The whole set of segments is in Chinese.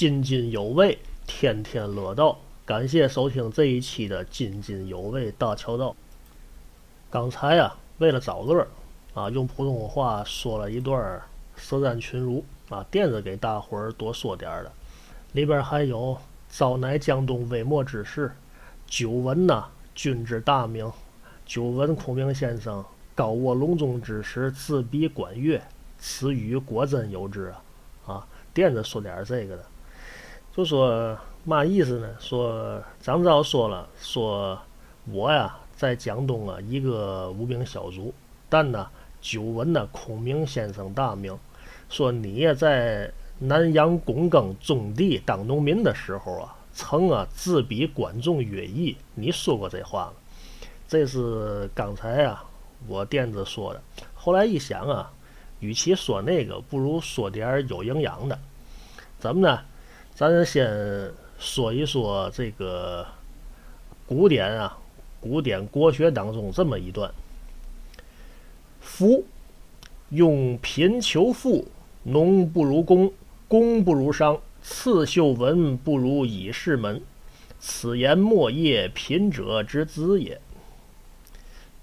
津津有味，天天乐道。感谢收听这一期的津津有味大桥道。刚才啊，为了找乐儿啊，用普通话说了一段舌战群儒啊，垫着给大伙儿多说点儿的。里边还有“早乃江东微末之事”，久闻呐君之大名，久闻孔明先生高卧隆中之时自比管乐，此语果真有之啊！啊，垫着说点儿这个的，就说。嘛意思呢？说张昭说了，说我呀在江东啊一个无名小卒，但呢久闻呢孔明先生大名。说你也在南阳躬耕种地当农民的时候啊，曾啊自比管仲乐毅。你说过这话吗？这是刚才啊我垫子说的。后来一想啊，与其说那个，不如说点有营养的。怎么呢？咱先。说一说这个古典啊，古典国学当中这么一段：夫用贫求富，农不如工，工不如商，刺绣文不如以士门。此言莫业贫者之资也。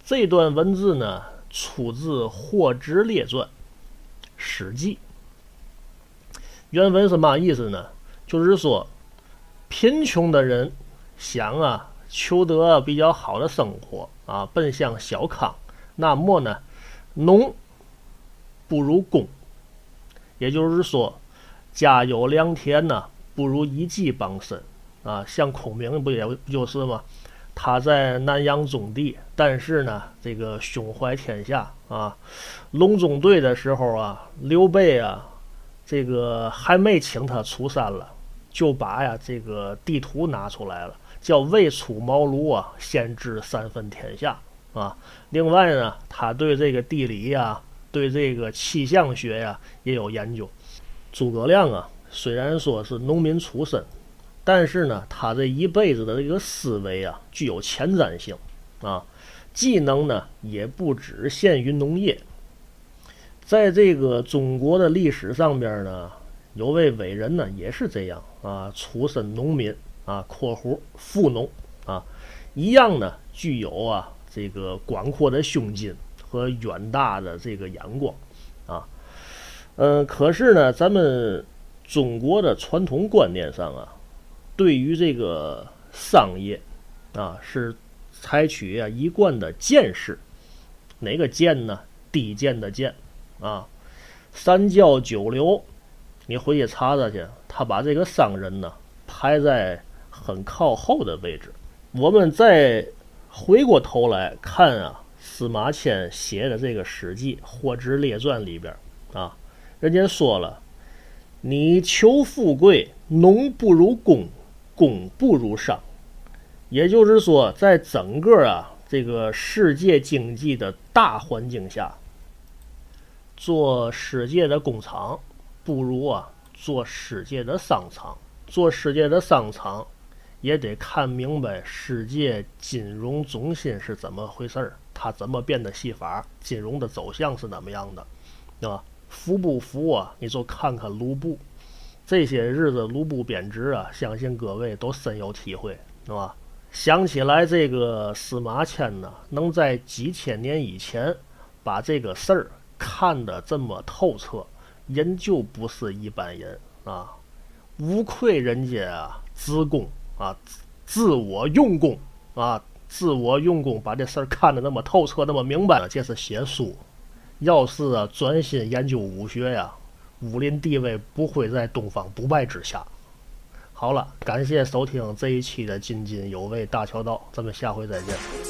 这段文字呢，出自《霍之列传》《史记》。原文是嘛意思呢？就是说。贫穷的人想啊，求得比较好的生活啊，奔向小康，那么呢，农不如工，也就是说，家有良田呢，不如一技傍身啊。像孔明不也不就是吗？他在南阳种地，但是呢，这个胸怀天下啊，隆中对的时候啊，刘备啊，这个还没请他出山了。就把呀这个地图拿出来了，叫未出茅庐啊，先知三分天下啊。另外呢，他对这个地理呀，对这个气象学呀也有研究。诸葛亮啊，虽然说是农民出身，但是呢，他这一辈子的这个思维啊，具有前瞻性啊，技能呢也不只限于农业。在这个中国的历史上边呢。有位伟人呢，也是这样啊，出身农民啊（括弧富农）啊，一样呢，具有啊这个广阔的胸襟和远大的这个眼光啊。嗯，可是呢，咱们中国的传统观念上啊，对于这个商业啊，是采取啊一贯的见识，哪个见呢？低贱的贱啊，三教九流。你回去查查去，他把这个商人呢排在很靠后的位置。我们再回过头来看啊，司马迁写的这个《史记·霍之列传》里边啊，人家说了：“你求富贵，农不如工，工不如商。”也就是说，在整个啊这个世界经济的大环境下，做世界的工厂。不如啊，做世界的商场。做世界的商场，也得看明白世界金融中心是怎么回事儿，它怎么变的戏法，金融的走向是怎么样的，啊？服不服啊？你就看看卢布，这些日子卢布贬值啊，相信各位都深有体会，是吧？想起来这个司马迁呢，能在几千年以前把这个事儿看得这么透彻。人就不是一般人啊，无愧人家啊，自宫啊，自我用功啊，自我用功，把这事儿看得那么透彻，那么明白了。这是写书，要是啊专心研究武学呀，武林地位不会在东方不败之下。好了，感谢收听这一期的津津有味大桥道，咱们下回再见。